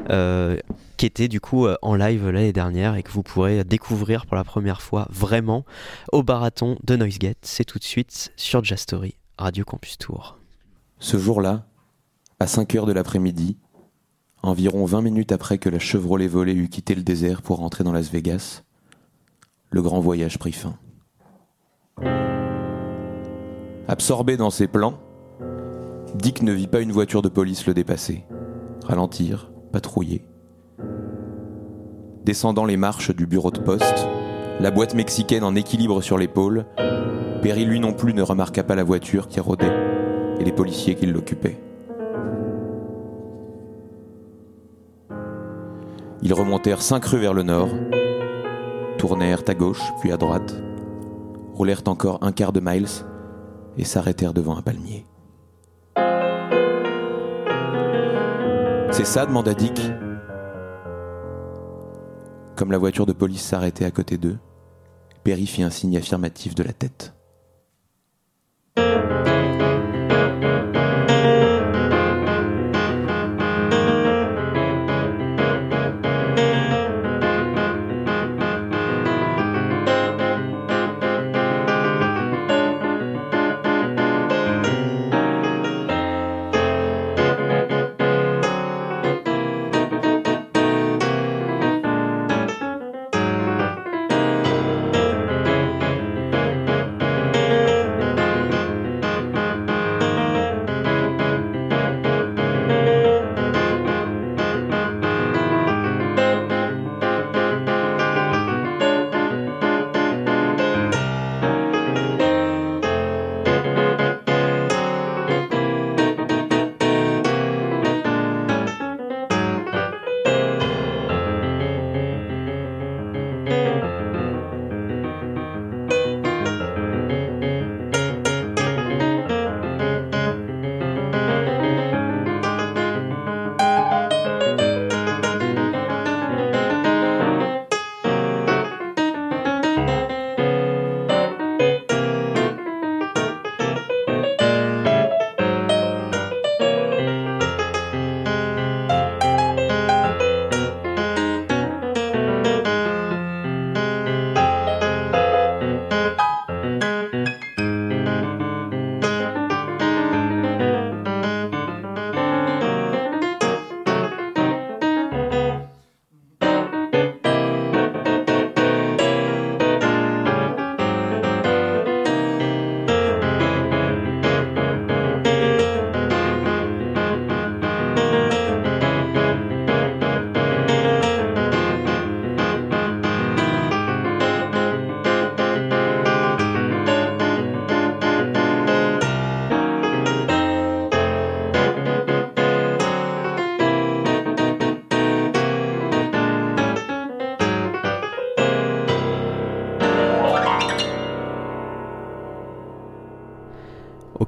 euh, qui était du coup euh, en live l'année dernière et que vous pourrez découvrir pour la première fois vraiment au barathon de Noisegate. C'est tout de suite sur Jazz Story, Radio Campus Tour. Ce jour-là, à 5 heures de l'après-midi, environ 20 minutes après que la Chevrolet volée eut quitté le désert pour rentrer dans Las Vegas, le grand voyage prit fin. Absorbé dans ses plans, Dick ne vit pas une voiture de police le dépasser, ralentir, patrouiller. Descendant les marches du bureau de poste, la boîte mexicaine en équilibre sur l'épaule, Perry lui non plus ne remarqua pas la voiture qui rôdait et les policiers qui l'occupaient. Ils remontèrent cinq rues vers le nord, tournèrent à gauche puis à droite, roulèrent encore un quart de miles et s'arrêtèrent devant un palmier. C'est ça demanda Dick. Comme la voiture de police s'arrêtait à côté d'eux, Perry fit un signe affirmatif de la tête.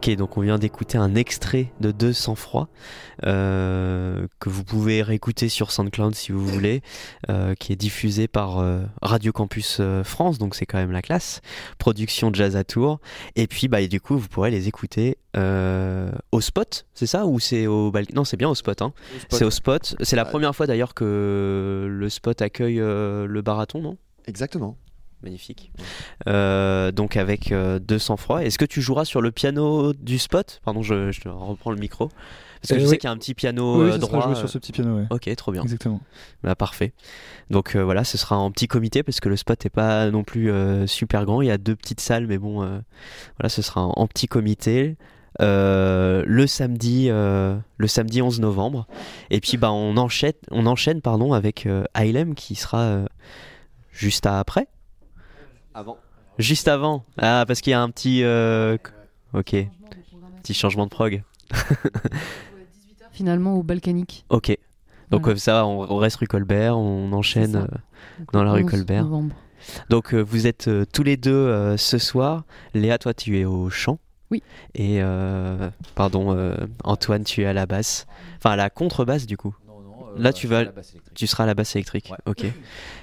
Ok, donc on vient d'écouter un extrait de 200 froid euh, que vous pouvez réécouter sur SoundCloud si vous voulez, euh, qui est diffusé par euh, Radio Campus France, donc c'est quand même la classe. Production Jazz à Tours. Et puis bah, et du coup, vous pourrez les écouter au spot, c'est ça Ou c'est au Non, c'est bien au spot. Hein. C'est au spot. C'est la première fois d'ailleurs que le spot accueille le barathon, non? Exactement. Magnifique. Euh, donc avec euh, 200 froid. Est-ce que tu joueras sur le piano du spot? Pardon, je, reprends le micro. Parce que Euh, je oui. sais qu'il y a un petit piano Oui, euh, ça sera droit. joué euh, sur ce petit piano, ouais. Ok, trop bien. Exactement. Bah, parfait. Donc euh, voilà, ce sera en petit comité parce que le spot n'est pas non plus euh, super grand. Il y a deux petites salles, mais bon, euh, voilà, ce sera en, en petit comité. euh, le samedi, euh, le samedi 11 novembre, et puis bah on enchaîne, on enchaîne pardon avec euh, qui sera euh, juste après, Avant. juste avant. Ah parce qu'il y a un petit, euh, ok, petit changement de prog. Finalement au Balkanique. Ok. Donc Voilà. euh, ça, on, on reste rue Colbert, on enchaîne euh, dans la rue 11 Colbert. novembre. Donc euh, vous êtes euh, tous les deux euh, ce soir. Léa, toi tu es au chant. Oui. Et euh, pardon, euh, Antoine, tu es à la basse. Enfin à la contrebasse du coup. Euh, Là tu vas, à la basse électrique. tu seras à la basse électrique. Ok.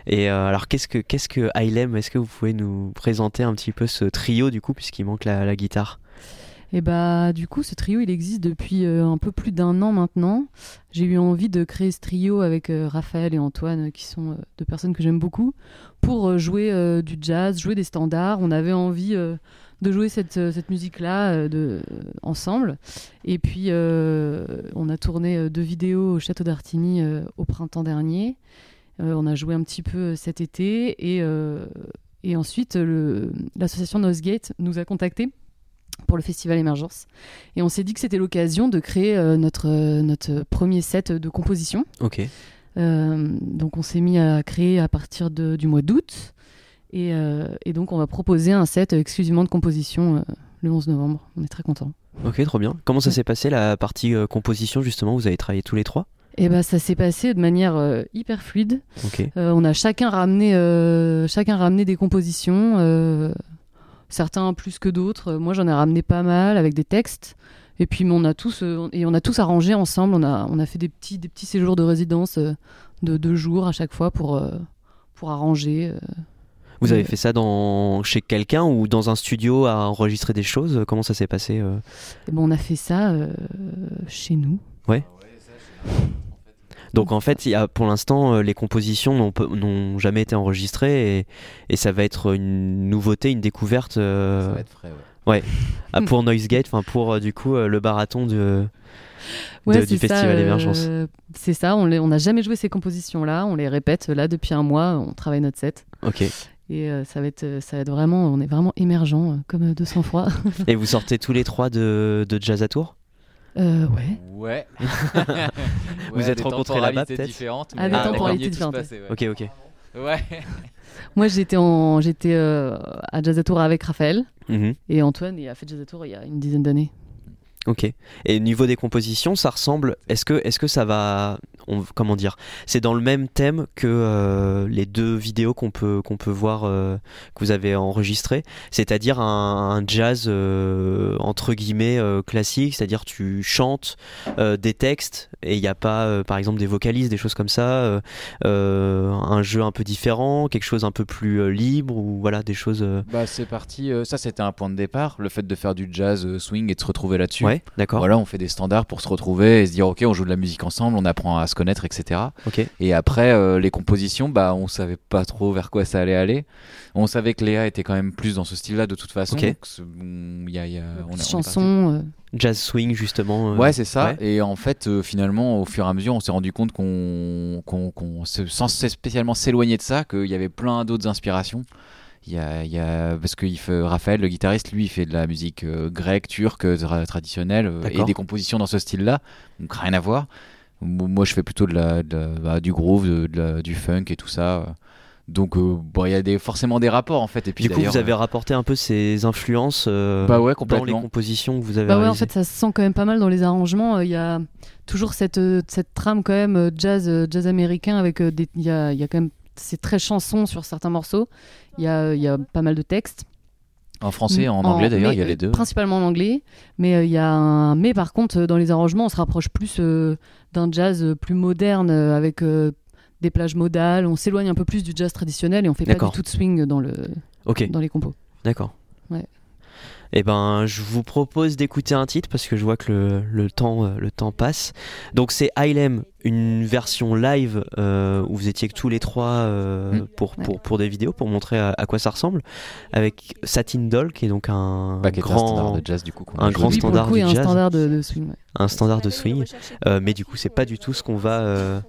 Et euh, alors qu'est-ce que qu'est-ce que Hailem Est-ce que vous pouvez nous présenter un petit peu ce trio du coup puisqu'il manque la, la guitare? Et bah du coup ce trio il existe depuis euh, un peu plus d'un an maintenant. J'ai eu envie de créer ce trio avec euh, Raphaël et Antoine qui sont euh, deux personnes que j'aime beaucoup pour euh, jouer euh, du jazz, jouer des standards. On avait envie euh, de jouer cette, euh, cette musique-là de, ensemble. Et puis euh, on a tourné euh, deux vidéos au Château d'Artigny euh, au printemps dernier. Euh, on a joué un petit peu euh, cet été et, euh, et ensuite euh, l'association Nosegate nous a contactés pour le festival Émergence. Et on s'est dit que c'était l'occasion de créer euh, notre, euh, notre premier set de composition. Ok. Euh, donc on s'est mis à créer à partir de- du mois d'août. Et, euh, et donc on va proposer un set exclusivement de composition euh, le 11 novembre. On est très contents. Ok, trop bien. Comment ça s'est passé la partie euh, composition justement? Vous avez travaillé tous les trois? Et ben ça s'est passé de manière euh, hyper fluide. Euh, on a chacun ramené, euh, chacun ramené des compositions, certains plus que d'autres. Moi, j'en ai ramené pas mal avec des textes. Et puis, on a tous et on a tous arrangé ensemble. On a, on a fait des petits, des petits séjours de résidence de deux jours à chaque fois pour, pour arranger. Vous avez Euh, fait ça dans chez quelqu'un ou dans un studio à enregistrer des choses? Comment ça s'est passé euh? Et ben, on a fait ça euh, chez nous. Ouais. Donc en fait, il y a, pour l'instant, euh, les compositions n'ont jamais été enregistrées et, et ça va être une nouveauté, une découverte. euh, Ça va être frais, ouais. ouais. Ah, pour Noisegate, enfin pour du coup le barathon de, de- Ouais, du festival euh, Émergence. C'est ça, on n'a jamais joué ces compositions-là, on les répète là depuis un mois, on travaille notre set. Ok. Et euh, ça, va être, ça va être vraiment, on est vraiment émergent, euh, comme euh, de sang-froid. Et vous sortez tous les trois de, de Jazz à Tour Euh, ouais. Ouais. Vous Ouais, êtes rencontrés là-bas peut-être? différentes, Ah, des mais, temporalités différentes, ouais. Ok, ok. Ouais. Moi, j'étais en, j'étais euh, à Jazz à Tour avec Raphaël Mhm. et Antoine, et a fait Jazz à Tour il y a une dizaine d'années. Ok. Et niveau des compositions, ça ressemble. Est-ce que, est-ce que ça va, comment dire, c'est dans le même thème que euh, les deux vidéos qu'on peut peut voir euh, que vous avez enregistrées, c'est-à-dire un, jazz euh, entre guillemets classique, c'est-à-dire tu chantes des textes et il n'y a pas, par exemple, des vocalises, des choses comme ça, un jeu un peu différent, quelque chose un peu plus libre ou voilà des choses. Bah c'est parti, ça c'était un point de départ, le fait de faire du jazz swing et de se retrouver là-dessus. Ouais, d'accord. Voilà, on fait des standards pour se retrouver et se dire ok, on joue de la musique ensemble, on apprend à se connaître, etc. Ok. Et après euh, les compositions, bah on savait pas trop vers quoi ça allait aller. On savait que Léa était quand même plus dans ce style-là de toute façon. Ok. donc c'est- bon, il y a- il y a- on a- on est parti. Chansons. euh, Jazz swing justement. euh, Ouais, c'est ça. ouais. Et en fait, euh, finalement, au fur et à mesure, on s'est rendu compte qu'on, qu'on, qu'on se- sans spécialement s'éloigner de ça, qu'il y avait plein d'autres inspirations. Il y a, il y a- parce que il fait, Raphaël, le guitariste, lui, il fait de la musique euh, grecque, turque, tra- traditionnelle, euh, et des compositions dans ce style-là. Donc rien à voir. Mo- Moi, je fais plutôt de la, de la- bah, du groove, de, de la- du funk et tout ça. Donc, euh, bon, il y a des, forcément des rapports en fait. Et puis Du coup, vous avez rapporté un peu ces influences euh, Bah ouais, dans les compositions que vous avez Bah ouais, en fait, ça se sent quand même pas mal dans les arrangements. Euh, Il y a toujours cette, cette trame quand même jazz, jazz américain avec des, il y a, il y a quand même c'est très chanson sur certains morceaux. Il y a, il y a pas mal de textes. en français, en anglais d'ailleurs, il y a les deux. Principalement en anglais, mais euh, il y a un mais par contre euh, dans les arrangements, on se rapproche plus euh, d'un jazz plus moderne avec euh, des plages modales. On s'éloigne un peu plus du jazz traditionnel et on fait pas du tout de swing dans le dans les compos. D'accord. Ouais. Eh ben, je vous propose d'écouter un titre parce que je vois que le, le temps, euh, le temps passe. Donc c'est Ilem, une version live euh, où vous étiez que tous les trois euh, Mm. pour, pour, pour des vidéos, pour montrer à, à quoi ça ressemble, avec Satin Doll qui est donc un Bah, est un grand standard de jazz, du coup, un grand Oui, pour le standard coup, du et un jazz, standard de, de swing. ouais. un standard de swing. Euh, mais du coup, c'est pas du tout ce qu'on va. euh,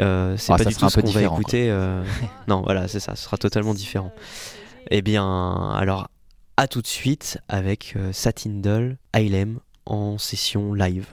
euh, c'est Ah, pas du tout ce qu'on va écouter. euh, non, voilà, c'est ça. Ce sera totalement différent. Eh bien, alors, à tout de suite avec euh, Satin Doll, en session live.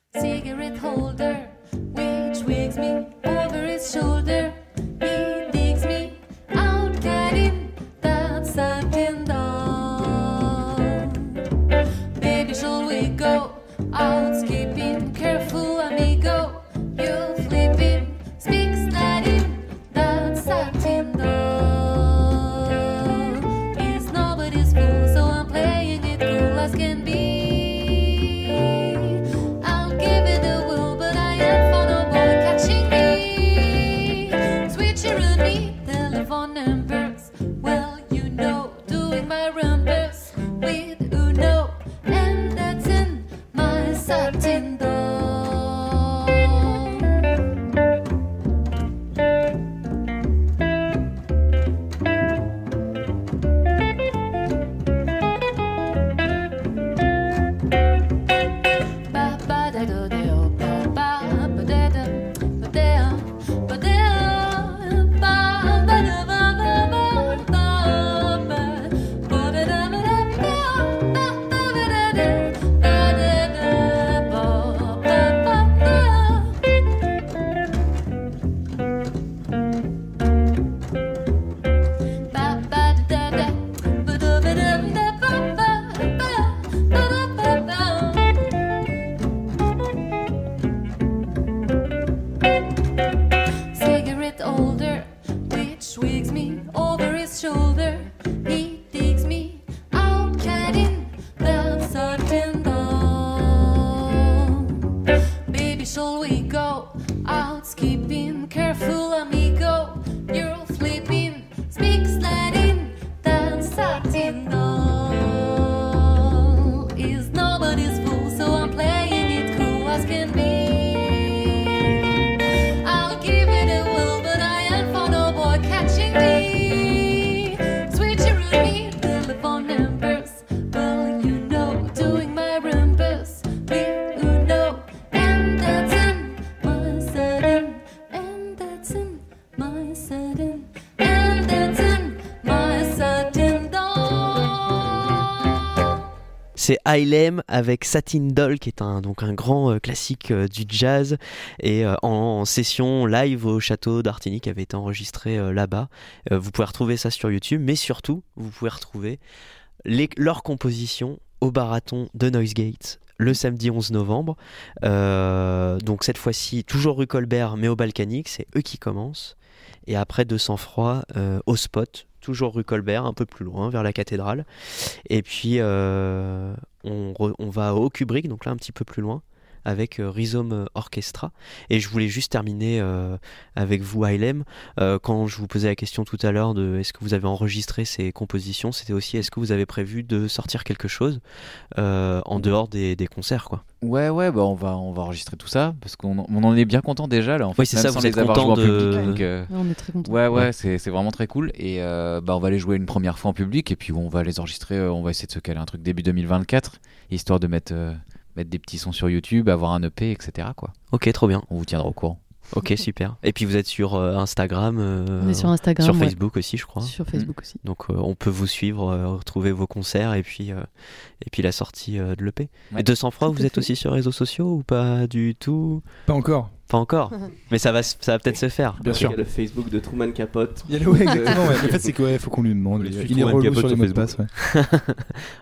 Ilem avec Satin Doll, qui est un, donc un grand euh, classique euh, du jazz, et euh, en, session live au château d'Artigny, qui avait été enregistré là-bas. Vous pouvez retrouver ça sur YouTube, mais surtout, vous pouvez retrouver les, leur composition au barathon de Noisegate le samedi 11 novembre. Donc cette fois-ci, toujours rue Colbert, mais au Balkanique, c'est eux qui commencent. Et après, de sang-froid euh, au spot, toujours rue Colbert, un peu plus loin, vers la cathédrale. Et puis, euh, on, on va au Kubrick, donc là un petit peu plus loin, avec euh, Rhizome Orchestra. Et je voulais juste terminer euh, avec vous, Hailem. Euh, quand je vous posais la question tout à l'heure de est-ce que vous avez enregistré ces compositions, c'était aussi est-ce que vous avez prévu de sortir quelque chose euh, en dehors des, des concerts, quoi. Ouais, ouais, bah on va, on va enregistrer tout ça parce qu'on on en est bien content déjà là. En fait, Oui, c'est ça, sans vous les êtes avoir content joués en de- public, donc, euh, Ouais, on est très contents. Ouais, ouais, Ouais. c'est c'est vraiment très cool. Et euh, bah on va les jouer une première fois en public et puis on va les enregistrer. euh, on va essayer de se caler un truc début 2024 histoire de mettre, euh, mettre des petits sons sur YouTube, avoir un EP, etc. Quoi. Ok, trop bien. On vous tiendra au courant. Ok, super. Et puis vous êtes sur euh, Instagram, euh, On est sur Instagram, sur ouais. Facebook aussi, je crois. Sur Facebook aussi. Donc euh, on peut vous suivre, euh, retrouver vos concerts et puis euh, et puis la sortie euh, de l'EP. Ouais. Et 200 francs, vous êtes fait. aussi sur les réseaux sociaux ou pas du tout? Pas encore. Pas encore. Mais ça va, ça va peut-être se faire. Bien sûr. Il y a le Facebook de Truman Capote. Il y a le- ouais, exactement. ouais. En fait, c'est quoi Il faut qu'on lui demande. Il, il est Truman relou Capote sur les mots de passe. Facebook. ouais.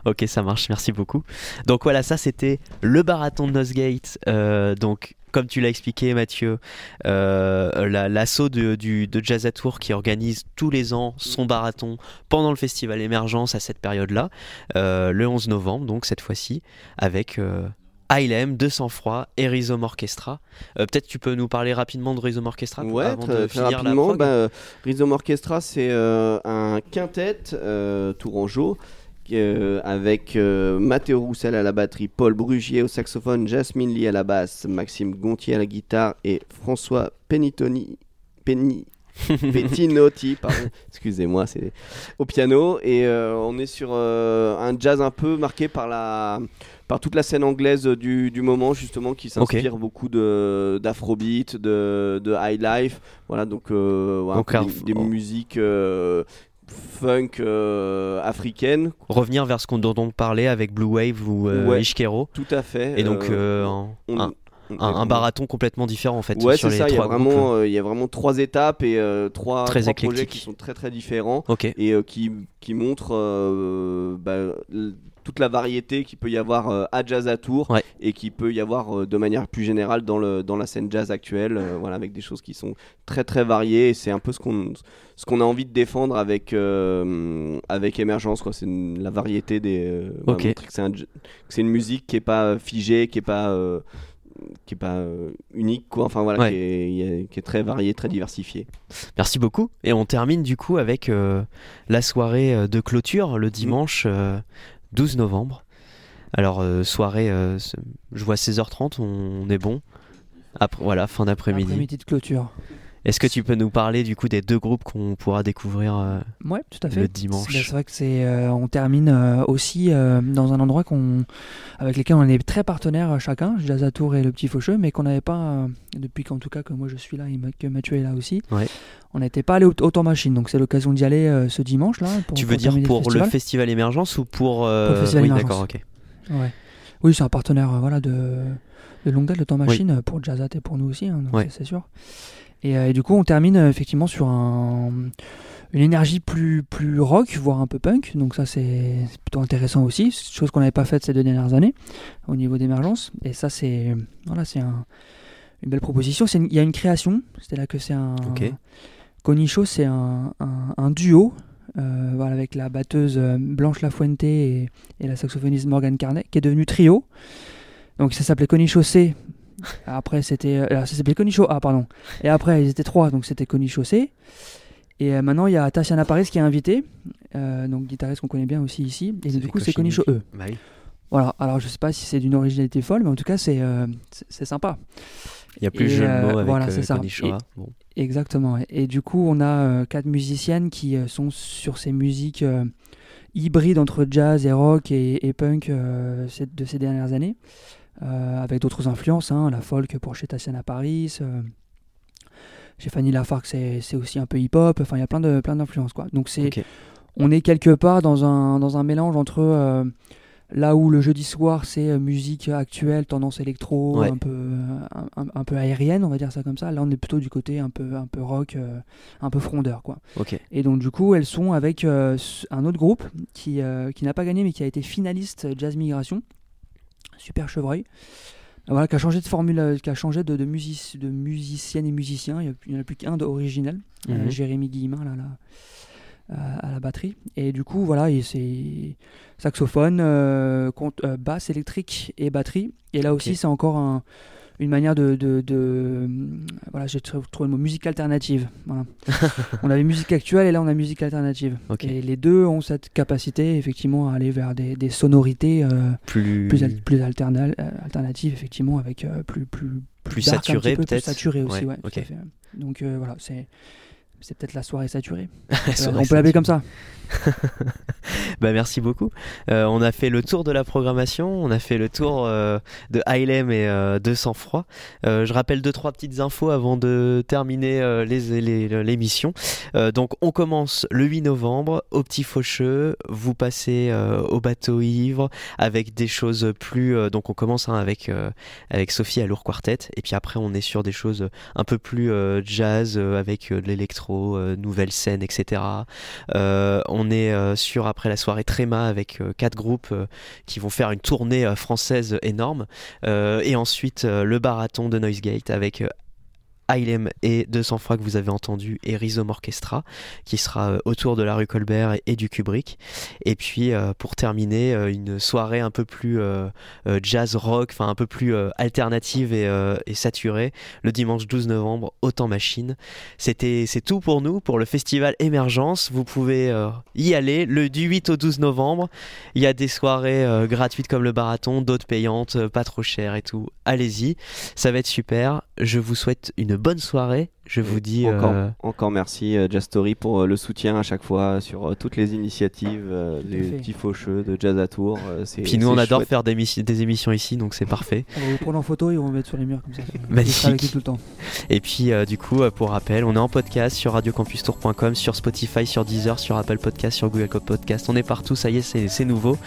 ok, ça marche, merci beaucoup. Donc voilà, ça c'était le marathon de Nosegate. Euh, donc, comme tu l'as expliqué, Mathieu, euh, la- l'assaut de, du, de Jazz à Tour qui organise tous les ans son marathon pendant le festival Émergence à cette période-là, euh, le 11 novembre, donc cette fois-ci, avec. Euh, ILM, 200 froid et Rhizome Orchestra. Euh, Peut-être tu peux nous parler rapidement de Rhizome Orchestra pour- Ouais, avant très, de très finir la rapidement. prog bah, Rhizome Orchestra, c'est euh, un quintet euh, tourangeau euh, avec euh, Mathéo Roussel à la batterie, Paul Brugier au saxophone, Jasmine Lee à la basse, Maxime Gontier à la guitare et François Penitoni, Penny, Pettinotti, pardon, excusez-moi, c'est au piano. Et euh, on est sur un jazz un peu marqué par la par toute la scène anglaise du, du moment justement qui s'inspire beaucoup de d'afrobeat, de, de high life, voilà donc, euh, des, des musiques euh, funk euh, africaines. Revenir vers ce qu'on dont on parlait avec Blue Wave ou euh, Ouais, Ishkero. tout à fait. Et donc Euh, un, on- un, on- un- un baraton complètement différent en fait. Ouais, c'est ça. Il y, a vraiment, il y a vraiment trois étapes et trois, Très trois projets qui sont très très différents et qui, qui montrent bah, toute la variété qu'il peut y avoir euh, à Jazz à Tours Ouais. et qui peut y avoir euh, de manière plus générale dans, le, dans la scène jazz actuelle, euh, voilà, avec des choses qui sont très très variées c'est un peu ce qu'on ce qu'on a envie de défendre avec, avec Émergence, quoi. c'est la variété des. voilà, Ok. montrer que c'est un une musique qui est pas figée, qui est pas. qui est pas unique quoi enfin voilà Ouais. qui, est, qui très variée très diversifiée Merci beaucoup. Et on termine du coup avec euh, la soirée de clôture Mm. le dimanche euh, 12 novembre. Alors euh, soirée, euh, je vois 16h30, on, on est bon. Après, voilà, fin d'après-midi. Après-midi de clôture. Est-ce que tu peux nous parler du coup des deux groupes qu'on pourra découvrir euh, Ouais, tout à fait. le dimanche c'est vrai que c'est, euh, on termine euh, aussi euh, dans un endroit qu'on, avec lesquels on est très partenaires chacun, Jazz à Tours et le Petit Faucheux, mais qu'on n'avait pas depuis qu'en tout cas que moi je suis là et que Mathieu est là aussi. Ouais. On n'était pas allé au, au Temps Machine, donc c'est l'occasion d'y aller ce dimanche là. Pour, Tu veux dire pour le festival. Émergence ou pour, Pour le festival oui, d'accord, ok. Ouais. Oui, c'est un partenaire euh, voilà, de, de longue date, le Temps. Machine, euh, pour Jazzat et pour nous aussi, hein, Ouais. c'est c'est sûr. Et, euh, et du coup, on termine effectivement sur un, une énergie plus, plus rock, voire un peu punk. Donc ça, c'est c'est plutôt intéressant aussi. C'est chose qu'on n'avait pas faite ces deux dernières années au niveau d'émergence. Et ça, c'est voilà, c'est un- une belle proposition. C'est Il y a une création. C'était là que c'est un... Ok. Conicho, c'est un, un- un duo. Euh, voilà, avec la batteuse euh, Blanche Lafuente et, et la saxophoniste Morgan Carnet, qui est devenu trio. Donc ça s'appelait Conicho C. Après c'était, euh, ça s'appelait Conicho A, pardon. Et après ils étaient trois, donc c'était Conicho C. Et euh, maintenant il y a Tatiana Paris qui est invitée, euh, donc guitariste qu'on connaît bien aussi ici. Et du coup c'est Conicho E. Bah oui. Voilà. Alors je sais pas si c'est d'une originalité folle, mais en tout cas c'est sympa. Il y a plus Et, jeu de euh, mots avec voilà, c'est ça. Konichiwa. Et- Bon. Exactement. Et, et du coup, on a euh, quatre musiciennes qui euh, sont sur ces musiques euh, hybrides entre jazz et rock et, et punk de ces dernières années, avec d'autres influences, hein, la folk pour chez Tatiana Paris. euh, chez Fanny Lafargue, c'est aussi un peu hip-hop. Enfin, il y a plein de plein d'influences, quoi. Donc c'est, on est quelque part dans un dans un mélange entre euh, là où le jeudi soir c'est euh, musique actuelle, tendance électro, Ouais. un peu euh, un, peu aérienne, on va dire ça comme ça. Là, on est plutôt du côté un peu un peu rock, euh, un peu frondeur, quoi. Et donc du coup, elles sont avec euh, un autre groupe qui euh, qui n'a pas gagné mais qui a été finaliste Jazz Migration, Super Chevreuil. Voilà, qui a changé de formule, qui a changé de, de, music- de musicienne et musicien. Il n'y en a plus qu'un d'original, Mhm. Jérémy Guillemin, là, là, à la batterie. Et du coup, voilà, c'est saxophone, euh, cont- euh, basse électrique et batterie. Et là aussi, c'est encore un- une manière de, de, de- voilà, j'ai trou- trouvé le mot musique alternative. Voilà. on avait musique actuelle et là on a musique alternative. Et les deux ont cette capacité effectivement à aller vers des, des sonorités euh, Plus- plus, al- plus euh, alternatives effectivement avec euh, plus plus Plus dark saturé, peut-être plus saturé aussi Ouais, ouais, tout ok. à fait. Donc euh, voilà c'est c'est peut-être la soirée saturée. Soirée on peut l'appeler comme ça. bah merci beaucoup. Euh, on a fait le tour de la programmation, on a fait le tour euh, de Hailem et euh, de Sang Froid. Euh, je rappelle deux trois petites infos avant de terminer euh, les- l'émission. Euh, donc on commence le 8 novembre au Petit Faucheux. Vous passez euh, au bateau ivre avec des choses plus. euh, donc on commence hein, avec euh, avec Sophie à Lourd Quartet et puis après on est sur des choses un peu plus euh, jazz euh, avec euh, de l'électro, euh, nouvelle scène, etc. Euh, on est euh, sur après la soirée Tréma avec quatre groupes qui vont faire une tournée française énorme et ensuite le barathon de Noisegate avec Hailem et 200 fois que vous avez entendu et Rhizome Orchestra qui sera euh, autour de la rue Colbert et, du Kubrick. Et puis euh, pour terminer, euh, une soirée un peu plus jazz rock, enfin un peu plus alternative et, saturée, le dimanche 12 novembre au Temps Machine. C'était c'est tout pour nous pour le festival Émergence. Vous pouvez y aller le du 8 au 12 novembre. Il y a des soirées gratuites comme le marathon, d'autres payantes, pas trop chères et tout. Allez-y, ça va être super. Je vous souhaite une bonne soirée. Je vous dis Encore, euh, encore merci euh, Jazz Story pour euh, le soutien à chaque fois sur toutes les initiatives, euh, les petits faucheux de Jazz à Tours. euh, c'est- Puis nous, on adore chouette. faire des, missi- des émissions ici, donc c'est parfait. On va vous prendre en photo et on va mettre sur les murs comme ça. Magnifique. avec lui tout le temps. Et puis, euh, du coup, pour rappel, on est en podcast sur radiocampustour.com, sur Spotify, sur Deezer, sur Apple Podcast, sur Google Podcast. On est partout, ça y est, c'est nouveau.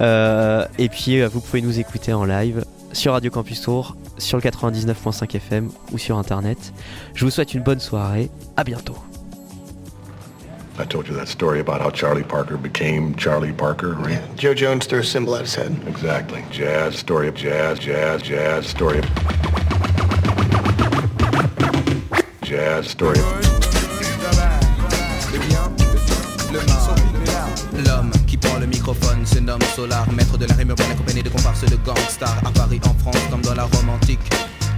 Euh, et puis, euh, vous pouvez nous écouter en live sur Radio Campus Tour, sur le 99.5 FM ou sur Internet. Je vous souhaite une bonne soirée. À bientôt. I told you that story about how Charlie Parker became Charlie Parker, right? Joe Jones threw a symbol at his head. Exactly. Jazz story of jazz, jazz, jazz story. of- Jazz story. of- L'homme microphone se nomme Solar, maître de la rime urbaine accompagné de comparses de gangsters à Paris, en France, comme dans la Rome antique.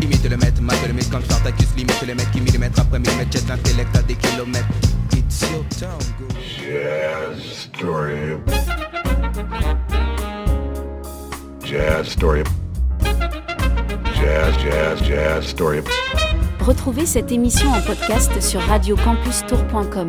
Imite le maître, mate le mythe, quand Spartacus limite le mec qui millimètre après millimètre jette l'intellect à des kilomètres. It's your town, go. Jazz story. Jazz story. Jazz, jazz, jazz story. Retrouvez cette émission en podcast sur radiocampustour.com.